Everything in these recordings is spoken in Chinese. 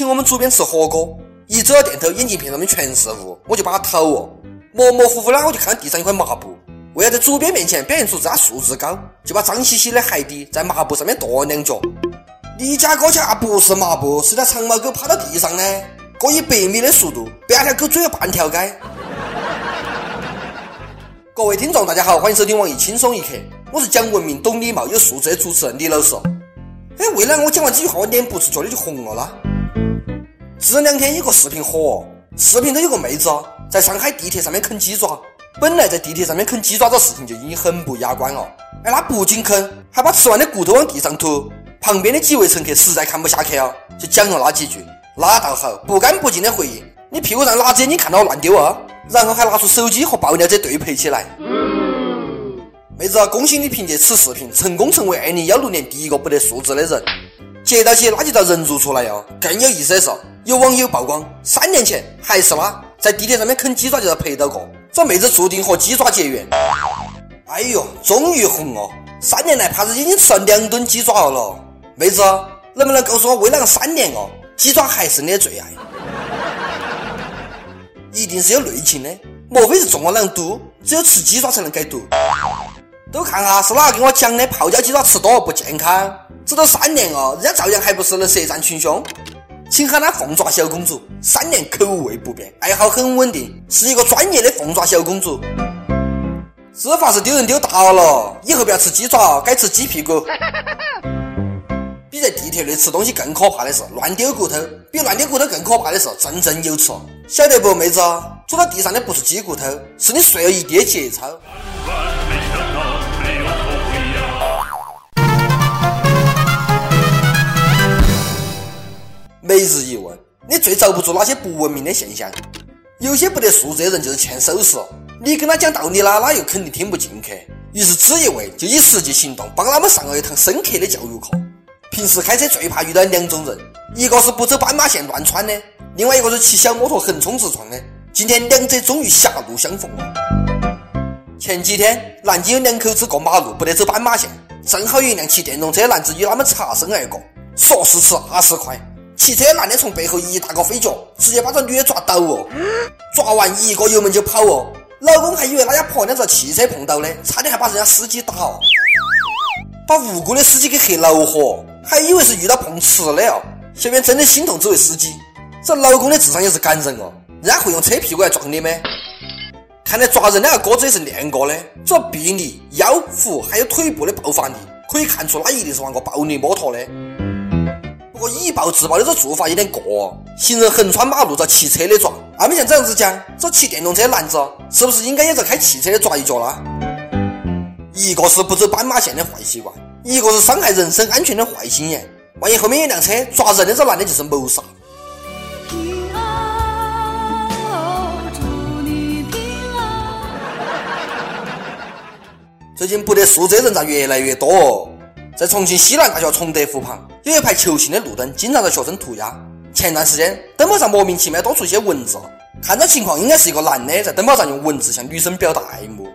请我们主编吃火锅。一走到店头，眼镜片上面全是雾，我就把它投哦。模模糊糊的，我就看到地上一块抹布。为了在主编面前表现出自家素质高，就把脏兮兮的鞋底在抹布上面跺了两脚。你家哥家不是抹布，是条长毛狗趴到地上呢，过一百米的速度，半条狗追了半条街。各位听众，大家好，欢迎收听网易轻松一刻，我是讲文明、懂礼貌、有素质的主持人李老师。哎，为了我讲完这句话，我脸不自觉的就红了啦。这两天有个视频火，视频中有个妹子在上海地铁上面啃鸡爪。本来在地铁上面啃鸡爪这事情就已经很不雅观了，哎，她不仅啃，还把吃完的骨头往地上吐。旁边的几位乘客实在看不下去啊，就讲了那几句，那倒好，不干不净的回应。你屁股上哪只眼睛看到我乱丢啊？然后还拿出手机和爆料者对拍起来。妹子，恭喜你凭借此视频成功成为二零幺六年第一个不得素质的人。接到起那就遭人肉出来哟。更有意思的是，有网友曝光，三年前还是他在地铁上面啃鸡爪就遭拍到过。这妹子注定和鸡爪结缘。哎呦，终于红了！三年来，怕是已经吃了两吨鸡爪了。妹子，能不能告诉我，为哪个三年哦，鸡爪还是你的最爱？一定是有内情的，莫非是中了两毒？只有吃鸡爪才能解毒？都看哈，是哪个给我讲的？泡椒鸡爪吃多了不健康。这都三年了，人家照样还不是能舌战群雄？请喊她凤爪小公主，三年口味不变，爱好很稳定，是一个专业的凤爪小公主。这发是丢人丢大了，以后不要吃鸡爪，改吃鸡屁股。比在地铁内吃东西更可怕的是乱丢骨头，比乱丢骨头更可怕的是振振有词。晓得不，妹子？坐到地上的不是鸡骨头，是你睡了一地节操。每日一问：你最遭不住哪些不文明的现象？有些不得素质的人就是欠收拾，你跟他讲道理啦，他又肯定听不进去。于是知一位就以实际行动帮他们上了一堂深刻的教育课。平时开车最怕遇到两种人，一个是不走斑马线乱窜的，另外一个是骑小摩托横冲直撞的。今天两者终于狭路相逢了。前几天南京有两口子过马路不得走斑马线，正好有一辆骑电动车男子与他们擦身而过，说时迟那时快。骑车男的从背后一大个飞脚，直接把这女的抓倒哦！抓完一个油门就跑哦！老公还以为他家婆娘是汽车碰到的，差点还把人家司机打哦，把无辜的司机给黑恼火，还以为是遇到碰瓷的哦！小编真的心痛这位司机，这老公的智商也是感人哦！人家会用车屁股来撞你吗？看来抓人那个哥子也是练过的，这臂力、腰腹还有腿部的爆发力，可以看出他一定是玩过暴力摩托的。不过以暴制暴的这做法有点过，行人横穿马路遭骑车的抓，阿们像这样子讲，这骑电动车男子是不是应该也遭开汽车的抓一脚了？一个是不走斑马线的坏习惯，一个是伤害人身安全的坏心眼。万一后面有辆车抓人的这男的就是谋杀。最近不得素质的人咋越来越多哦？在重庆西南大学崇德湖旁，有一排球形的路灯，经常在学生涂鸦。前段时间，灯泡上莫名其妙多出一些文字，看这情况，应该是一个男的在灯泡上用文字向女生表达爱慕。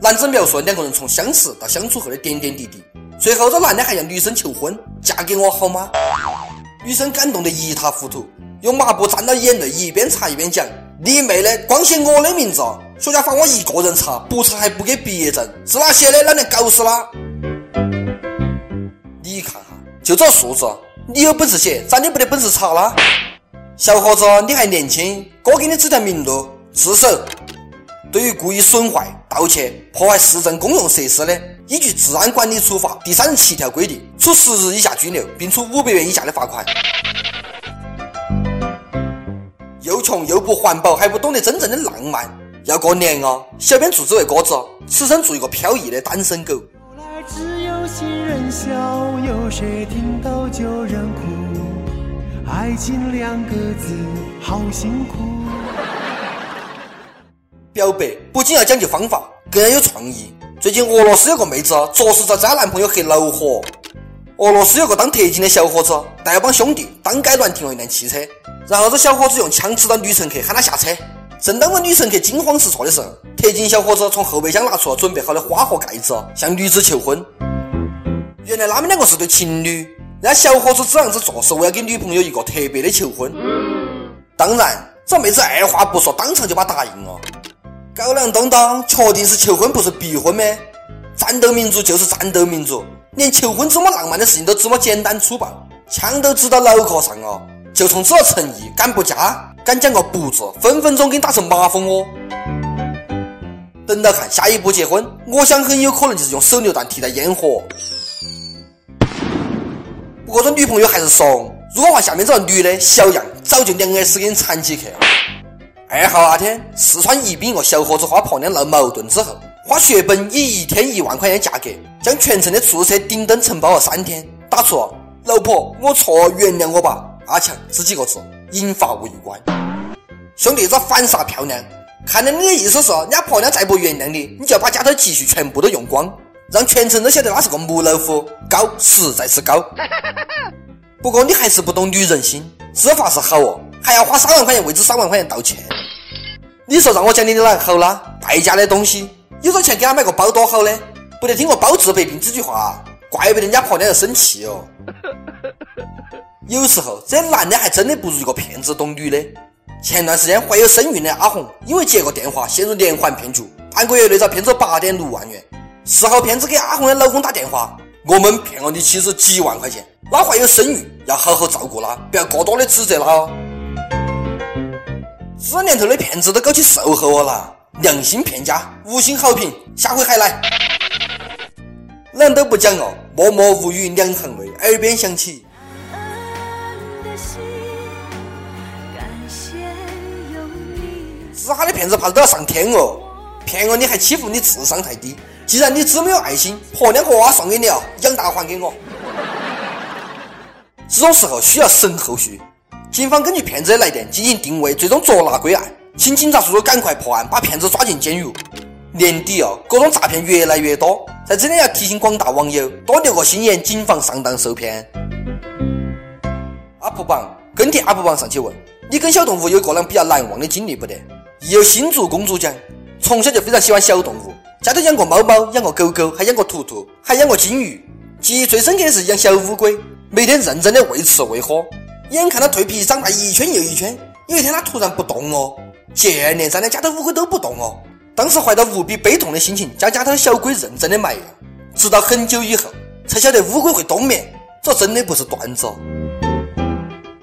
男子描述了两个人从相识到相处后的点点滴滴，最后这男的还向女生求婚：“嫁给我好吗？”女生感动得一塌糊涂，用抹布沾到眼泪，一边擦一边讲：“你妹的，光写我的名字，学校罚我一个人擦，不擦还不给毕业证，是哪写的？哪能搞死啦？”就这素质，你有本事写，咋你不得本事查啦？小伙子，你还年轻，哥给你指条明路，自首。对于故意损坏、盗窃、破坏市政公用设施的，依据《治安管理处罚》第三十七条规定，处十日以下拘留，并处五百元以下的罚款。又穷又不环保，还不懂得真正的浪漫，要过年啊！小编祝这位哥子，此生做一个飘逸的单身狗。只有新人笑，有谁听到旧人哭？爱情两个字，好辛苦。表白不仅要讲究方法，更要有创意。最近俄罗斯有个妹子，着实遭渣男朋友黑恼火。俄罗斯有个当特警的小伙子，带帮兄弟当街乱停了一辆汽车，然后这小伙子用枪指着女乘客，喊她下车。正当我女乘客惊慌失措的时候，特警小伙子从后备箱拿出了准备好的花和盖子，向女子求婚。原来他们两个是对情侣，人家小伙子这样子做是为了给女朋友一个特别的求婚。当然，这妹子二话不说，当场就把答应了。狗粮东东，确定是求婚不是逼婚吗？战斗民族就是战斗民族，连求婚这么浪漫的事情都这么简单粗暴，枪都支到脑壳上哦，就冲这诚意，敢不加，敢讲个不字，分分钟给你打成马蜂窝。等到看下一步结婚，我想很有可能就是用手榴弹替代烟火。不过这女朋友还是怂，如果换下面这个女的小样，早就两耳屎给你铲起去了。二号那天，四川宜宾一个小伙子花婆娘闹矛盾之后，花血本以一天一万块钱价格，将全城的出租车顶灯承包了三天，打出“老婆，我错，原谅我吧”阿强这几个字，引发围观。兄弟，这反杀漂亮？看来你的意思是，人家婆娘再不原谅你，你就要把家头积蓄全部都用光，让全城都晓得他是个木老虎，高，实在是高。不过你还是不懂女人心，知法是好哦，还要花三万块钱为这三万块钱道歉。你说让我讲你的哪个好啦？败家的东西，有这钱给他买个包多好呢？不得听过包治百病这句话，怪不得人家婆娘要生气哦。有时候这男的还真的不如一个骗子懂女的。前段时间怀有身孕的阿红，因为接个电话陷入连环骗局，半个月内遭骗走八点六万元。事后骗子给阿红的老公打电话：“我们骗了你妻子几万块钱，她怀有身孕，要好好照顾她，不要过多的指责她哦。”这年头的骗子都搞起售后了，良心骗家，五星好评，下回还来。人都不讲哦，默默无语两行泪，耳边响起。其他的骗子怕是都要上天哦！骗了你还欺负你智商太低。既然你这么有爱心，婆娘和娃送给你哦，养大还给我。这种时候需要神后续。警方根据骗子的来电进行定位，最终捉拿归案。请警察叔叔赶快破案，把骗子抓进监狱。年底哦，各种诈骗越来越多，在这里要提醒广大网友多留个心眼，谨防上当受骗。阿普榜跟帖阿普榜上去问：你跟小动物有过啷比较难忘的经历不得？亦有新竹公主讲，从小就非常喜欢小动物，家头养过猫猫，养过狗狗，还养过兔兔，还养过金鱼。记忆最深刻的是养小乌龟，每天认真的喂吃喂喝，眼看它蜕皮长大一圈又一圈。有一天它突然不动哦，接连三的家头乌龟都不动哦。当时怀着无比悲痛的心情，将家头小龟认真的埋了。直到很久以后，才晓得乌龟会冬眠，这真的不是段子。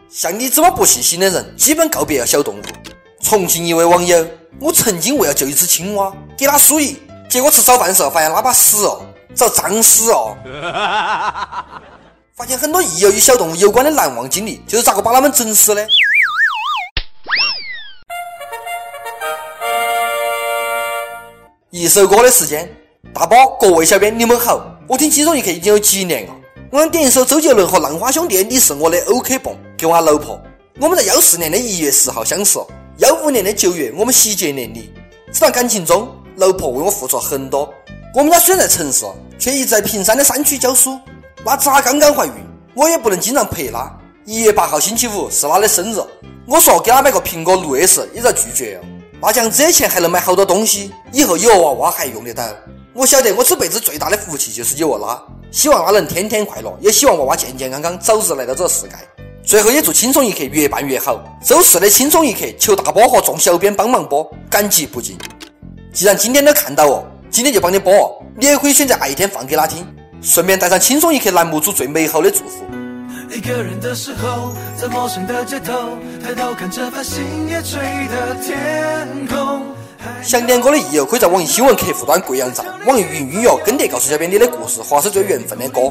像你这么不细心的人，基本告别了小动物。重庆一位网友，我曾经为了救一只青蛙，给它输液，结果吃早饭时候发现它把屎哦，找脏屎哦。发现很多益友与小动物有关的难忘经历，就是咋个把它们整死的？一首歌的时间，大宝，各位小编，你们好，我听轻松一刻已经有几年了，我想点一首周杰伦和浪花兄弟，你是我的 OK 泵，给我老婆。我们在幺四年的一月十号相识。幺五年的九月，我们喜结连理。这段感情中，老婆为我付出了很多。我们家虽然在城市，却一直在平山的山区教书。那她刚刚怀孕，我也不能经常陪她。一月八号星期五是她的生日，我说给她买个苹果六 S，也遭拒绝了。那这样这些钱还能买好多东西，以后有娃娃还用得到。我晓得我这辈子最大的福气就是有了她，希望她能天天快乐，也希望娃娃健健康康，早日来到这个世界。最后也祝轻松一刻越办越好。周四的轻松一刻，求大波和众小编帮忙播，感激不尽。既然今天都看到哦，今天就帮你播哦。你也可以选择爱一天放给他听，顺便带上轻松一刻栏目组最美好的祝福。一个人的时候，在陌生的街头，抬头看着繁星夜垂的天空。想点歌的益友可以在网易新闻客户端贵阳站、网易云音乐跟帖告诉小编你的故事或是最缘分的歌。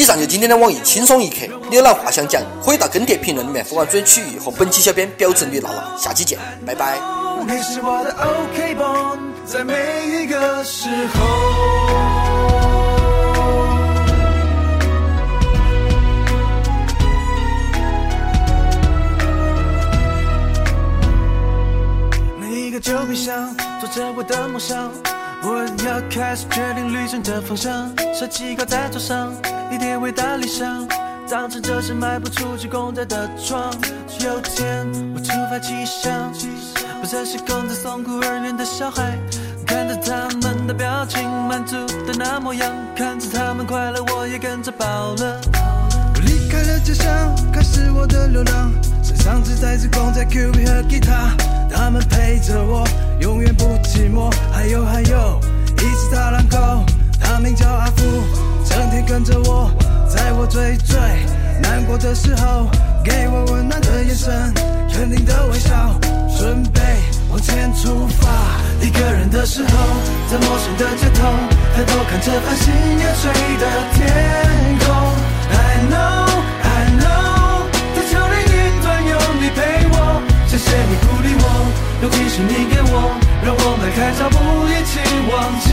以上就今天的网易轻松一刻，你有哪话想讲，可以到跟帖评论里面发主曲艺和本期小编表侄女娜娜，下期见，拜拜。每一个酒杯上，做着我的梦想。我要开始决定旅程的方向，设计靠在桌上，一点伟大理想，当成这是卖不出去公仔的床。有天我突发奇想，不再是跟在送孤儿院的小孩，看着他们的表情，满足的那模样，看着他们快乐，我也跟着饱了。我离开了家乡开始我的流浪，身上只带着公仔、Q B 和吉他，的时候，给我温暖的眼神，肯定的微笑，准备往前出发。一个人的时候，在陌生的街头，抬头看着繁星夜垂的天空。I know, I know，地球另一端有你陪我，谢谢你鼓励我，尤其是你给我，让我迈开脚步一起往前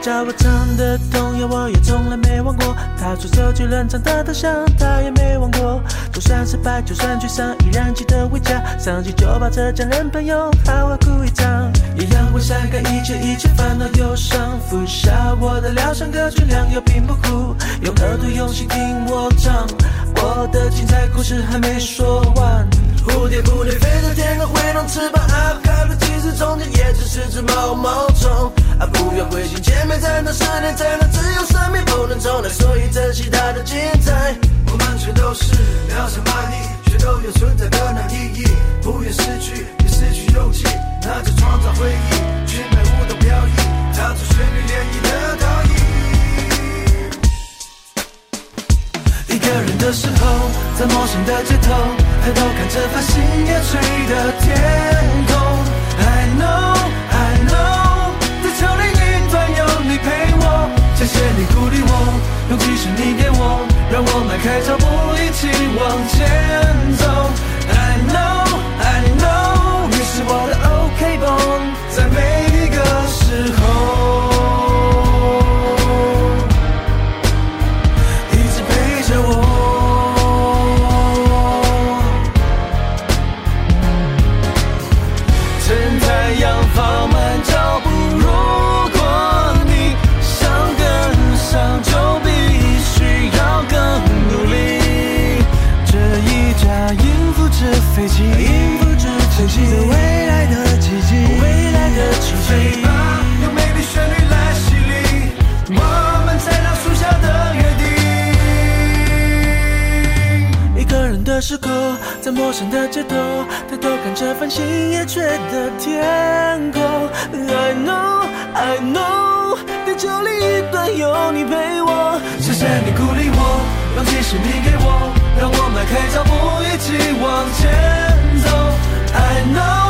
外婆教我唱的童谣，我也从来没忘过。她说手机冷场的头像，她也没忘过。就算失败，就算沮丧，依然记得回家。上去就抱着家人朋友，好好哭一场。一样会晒干一切一切烦恼忧伤，服下我的疗伤歌曲，良药并不苦。用耳朵用心听我唱，我的精彩故事还没说完。蝴蝶蝴蝶飞到天空挥动翅膀，啊，考虑其实中间也只是只毛毛虫。啊，不要灰心，前面才能思念，才能自由，生命不能重来，所以珍惜它的精彩。我们全都是渺小蚂蚁，却都有存在的那意义。不愿失去，也失去勇气，那就创造回忆。去买舞蹈飘逸，踏出旋律涟漪的倒影。一个人的时候，在陌生的街头，抬头看着繁星夜垂的天空。谢谢你鼓励我，勇气是你给我，让我迈开脚步一起往前走。在陌生的街头，抬头看着繁星夜缺的天空。I know, I know，地球另一端有你陪我。谢谢你鼓励我，勇气是你给我，让我迈开脚步一起往前走。I know。